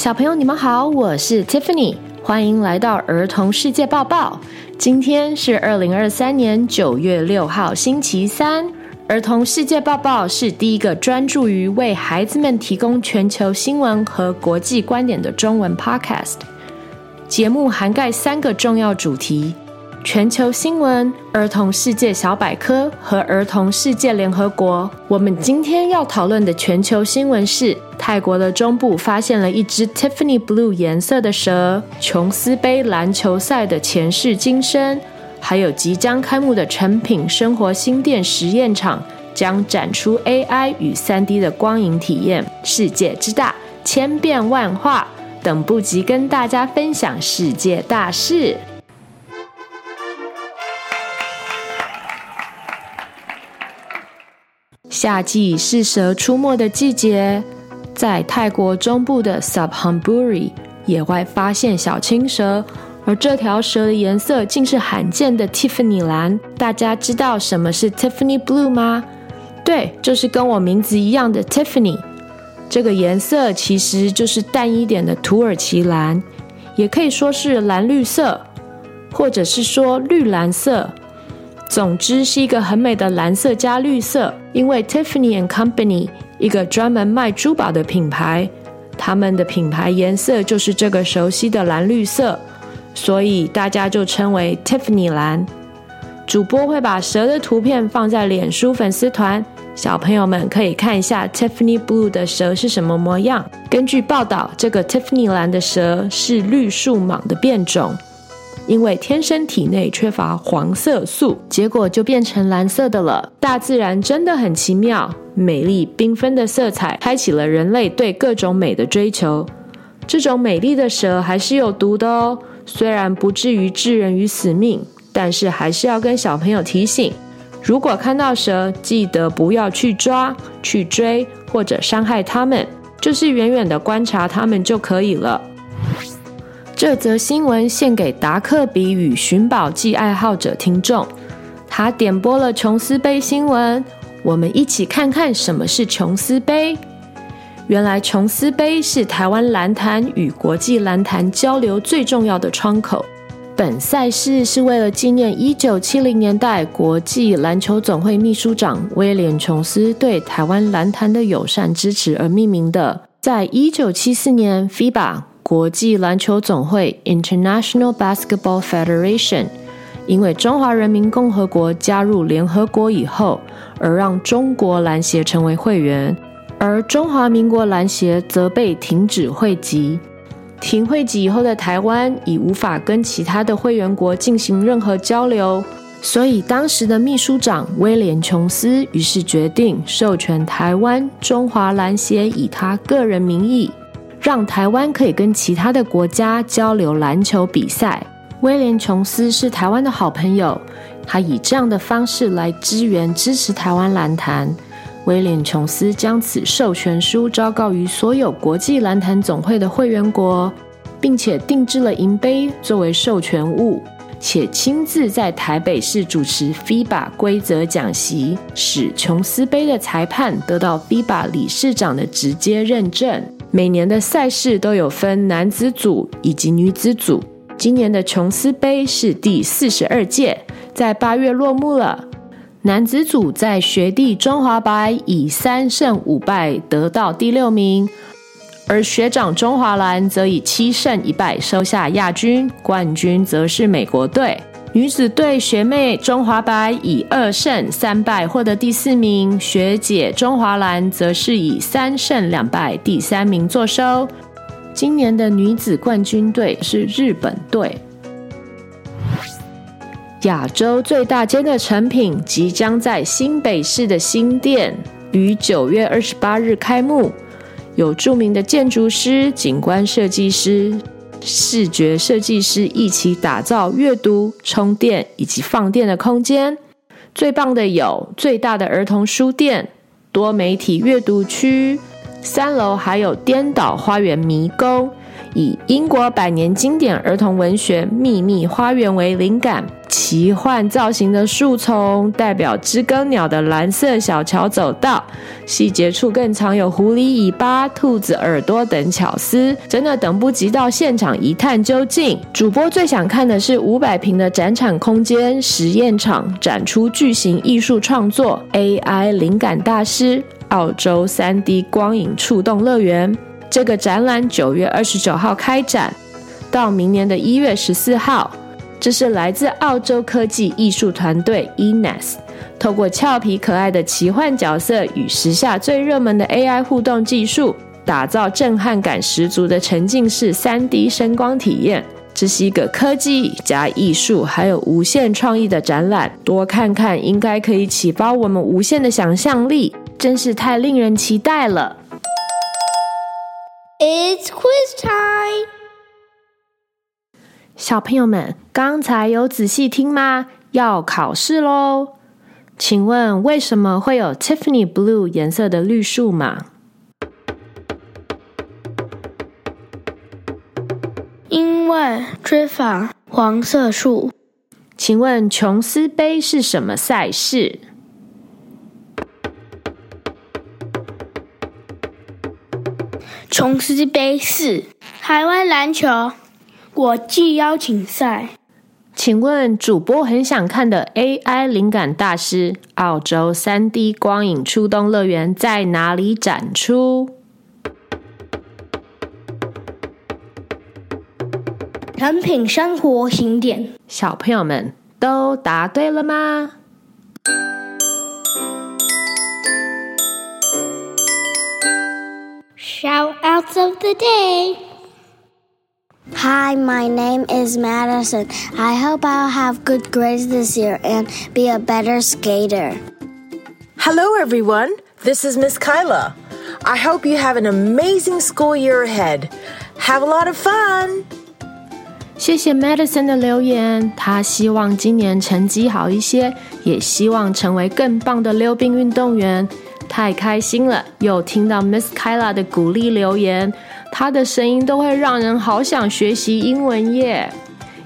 小朋友，你们好，我是 Tiffany，欢迎来到儿童世界报报。今天是二零二三年九月六号，星期三。儿童世界报报是第一个专注于为孩子们提供全球新闻和国际观点的中文 podcast。节目涵盖三个重要主题。全球新闻、儿童世界小百科和儿童世界联合国。我们今天要讨论的全球新闻是：泰国的中部发现了一只 Tiffany Blue 颜色的蛇；琼斯杯篮球赛的前世今生；还有即将开幕的诚品生活新店实验场将展出 AI 与 3D 的光影体验。世界之大，千变万化，等不及跟大家分享世界大事。夏季是蛇出没的季节，在泰国中部的 Subhamburi 野外发现小青蛇，而这条蛇的颜色竟是罕见的 Tiffany 蓝。大家知道什么是 Tiffany Blue 吗？对，就是跟我名字一样的 Tiffany。这个颜色其实就是淡一点的土耳其蓝，也可以说是蓝绿色，或者是说绿蓝色。总之是一个很美的蓝色加绿色，因为 Tiffany and Company 一个专门卖珠宝的品牌，他们的品牌颜色就是这个熟悉的蓝绿色，所以大家就称为 Tiffany 蓝。主播会把蛇的图片放在脸书粉丝团，小朋友们可以看一下 Tiffany Blue 的蛇是什么模样。根据报道，这个 Tiffany 蓝的蛇是绿树蟒的变种。因为天生体内缺乏黄色素，结果就变成蓝色的了。大自然真的很奇妙，美丽缤纷的色彩开启了人类对各种美的追求。这种美丽的蛇还是有毒的哦，虽然不至于致人于死命，但是还是要跟小朋友提醒：如果看到蛇，记得不要去抓、去追或者伤害它们，就是远远的观察它们就可以了。这则新闻献给达克比与寻宝记爱好者听众。他点播了琼斯杯新闻，我们一起看看什么是琼斯杯。原来琼斯杯是台湾篮坛与国际篮坛交流最重要的窗口。本赛事是为了纪念一九七零年代国际篮球总会秘书长威廉琼斯对台湾篮坛的友善支持而命名的。在一九七四年，FIBA。国际篮球总会 （International Basketball Federation） 因为中华人民共和国加入联合国以后，而让中国篮协成为会员，而中华民国篮协则被停止会籍。停会籍以后的台湾已无法跟其他的会员国进行任何交流，所以当时的秘书长威廉·琼斯于是决定授权台湾中华篮协以他个人名义。让台湾可以跟其他的国家交流篮球比赛。威廉·琼斯是台湾的好朋友，他以这样的方式来支援支持台湾篮坛。威廉·琼斯将此授权书昭告于所有国际篮坛总会的会员国，并且定制了银杯作为授权物，且亲自在台北市主持 FIBA 规则讲习，使琼斯杯的裁判得到 FIBA 理事长的直接认证。每年的赛事都有分男子组以及女子组。今年的琼斯杯是第四十二届，在八月落幕了。男子组在学弟中华白以三胜五败得到第六名，而学长中华蓝则以七胜一败收下亚军，冠军则是美国队。女子队学妹中华白以二胜三败获得第四名，学姐中华蓝则是以三胜两败第三名作收。今年的女子冠军队是日本队。亚洲最大间的成品即将在新北市的新店于九月二十八日开幕，有著名的建筑师、景观设计师。视觉设计师一起打造阅读、充电以及放电的空间。最棒的有最大的儿童书店、多媒体阅读区、三楼还有颠倒花园迷宫。以英国百年经典儿童文学《秘密花园》为灵感，奇幻造型的树丛代表知更鸟的蓝色小桥走道，细节处更藏有狐狸尾巴、兔子耳朵等巧思，真的等不及到现场一探究竟。主播最想看的是五百平的展场空间实验场，展出巨型艺术创作 AI 灵感大师澳洲 3D 光影触动乐园。这个展览九月二十九号开展，到明年的一月十四号。这是来自澳洲科技艺术团队 Enes，透过俏皮可爱的奇幻角色与时下最热门的 AI 互动技术，打造震撼感十足的沉浸式三 D 声光体验。这是一个科技加艺术还有无限创意的展览，多看看应该可以启发我们无限的想象力，真是太令人期待了。It's quiz time！小朋友们，刚才有仔细听吗？要考试喽！请问为什么会有 Tiffany Blue 颜色的绿树吗？因为缺乏黄色树。请问琼斯杯是什么赛事？琼斯杯四台湾篮球国际邀请赛。请问主播很想看的 AI 灵感大师澳洲 3D 光影出动乐园在哪里展出？诚品生活景点。小朋友们都答对了吗 ？Shoutouts of the day. Hi, my name is Madison. I hope I'll have good grades this year and be a better skater. Hello, everyone. This is Miss Kyla. I hope you have an amazing school year ahead. Have a lot of fun. 谢谢 Madison 的留言，他希望今年成绩好一些，也希望成为更棒的溜冰运动员。 太开心了，又听到 Miss Kyla 的鼓励留言，她的声音都会让人好想学习英文耶。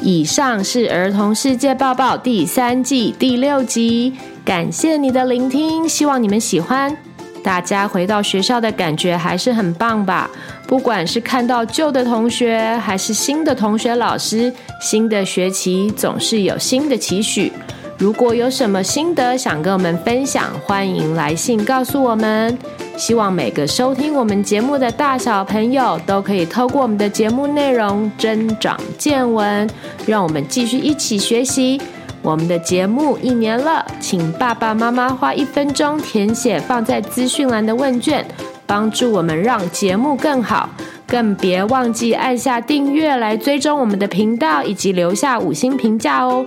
以上是儿童世界报报第三季第六集，感谢你的聆听，希望你们喜欢。大家回到学校的感觉还是很棒吧？不管是看到旧的同学，还是新的同学、老师，新的学期总是有新的期许。如果有什么心得想跟我们分享，欢迎来信告诉我们。希望每个收听我们节目的大小朋友都可以透过我们的节目内容增长见闻，让我们继续一起学习。我们的节目一年了，请爸爸妈妈花一分钟填写放在资讯栏的问卷，帮助我们让节目更好。更别忘记按下订阅来追踪我们的频道，以及留下五星评价哦。